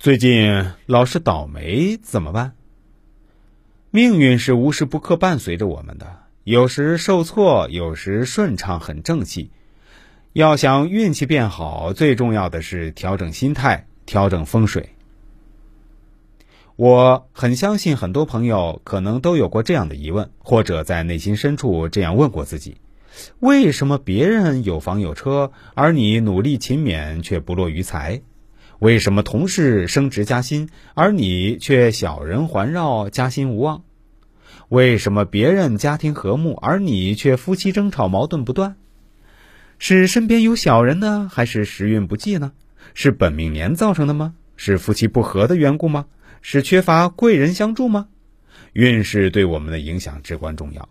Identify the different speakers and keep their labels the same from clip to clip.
Speaker 1: 最近老是倒霉怎么办？命运是无时不刻伴随着我们的，有时受挫，有时顺畅，很正气。要想运气变好，最重要的是调整心态，调整风水。我很相信，很多朋友可能都有过这样的疑问，或者在内心深处这样问过自己：为什么别人有房有车，而你努力勤勉却不落于财？为什么同事升职加薪，而你却小人环绕，加薪无望？为什么别人家庭和睦，而你却夫妻争吵，矛盾不断？是身边有小人呢，还是时运不济呢？是本命年造成的吗？是夫妻不和的缘故吗？是缺乏贵人相助吗？运势对我们的影响至关重要。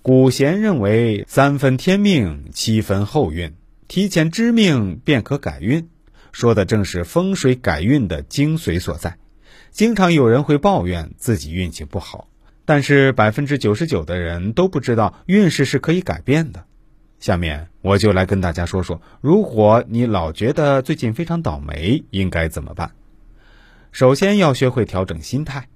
Speaker 1: 古贤认为，三分天命，七分后运，提前知命便可改运。说的正是风水改运的精髓所在。经常有人会抱怨自己运气不好，但是百分之九十九的人都不知道运势是可以改变的。下面我就来跟大家说说，如果你老觉得最近非常倒霉，应该怎么办？首先要学会调整心态。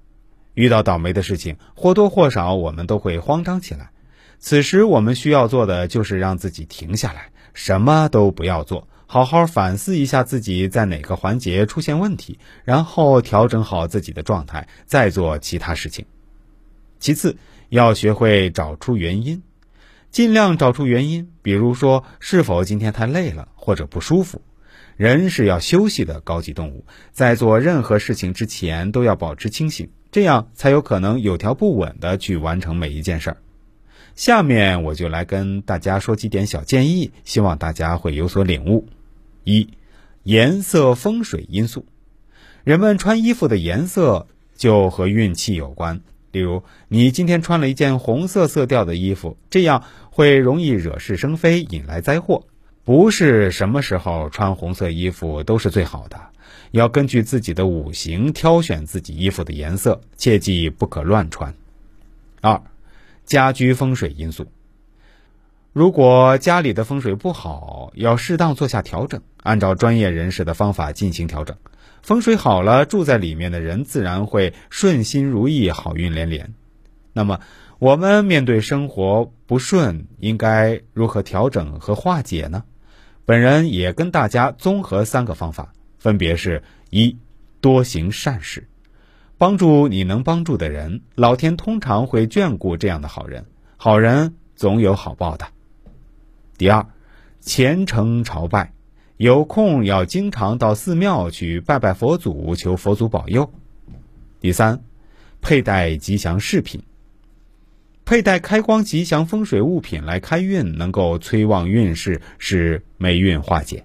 Speaker 1: 遇到倒霉的事情，或多或少我们都会慌张起来。此时我们需要做的就是让自己停下来，什么都不要做。好好反思一下自己在哪个环节出现问题，然后调整好自己的状态，再做其他事情。其次，要学会找出原因，尽量找出原因，比如说是否今天太累了或者不舒服。人是要休息的高级动物，在做任何事情之前都要保持清醒，这样才有可能有条不紊的去完成每一件事儿。下面我就来跟大家说几点小建议，希望大家会有所领悟。一，颜色风水因素，人们穿衣服的颜色就和运气有关。例如，你今天穿了一件红色色调的衣服，这样会容易惹是生非，引来灾祸。不是什么时候穿红色衣服都是最好的，要根据自己的五行挑选自己衣服的颜色，切记不可乱穿。二，家居风水因素。如果家里的风水不好，要适当做下调整，按照专业人士的方法进行调整。风水好了，住在里面的人自然会顺心如意，好运连连。那么，我们面对生活不顺，应该如何调整和化解呢？本人也跟大家综合三个方法，分别是：一、多行善事，帮助你能帮助的人，老天通常会眷顾这样的好人，好人总有好报的。第二，虔诚朝拜，有空要经常到寺庙去拜拜佛祖，求佛祖保佑。第三，佩戴吉祥饰品，佩戴开光吉祥风水物品来开运，能够催旺运势，使霉运化解。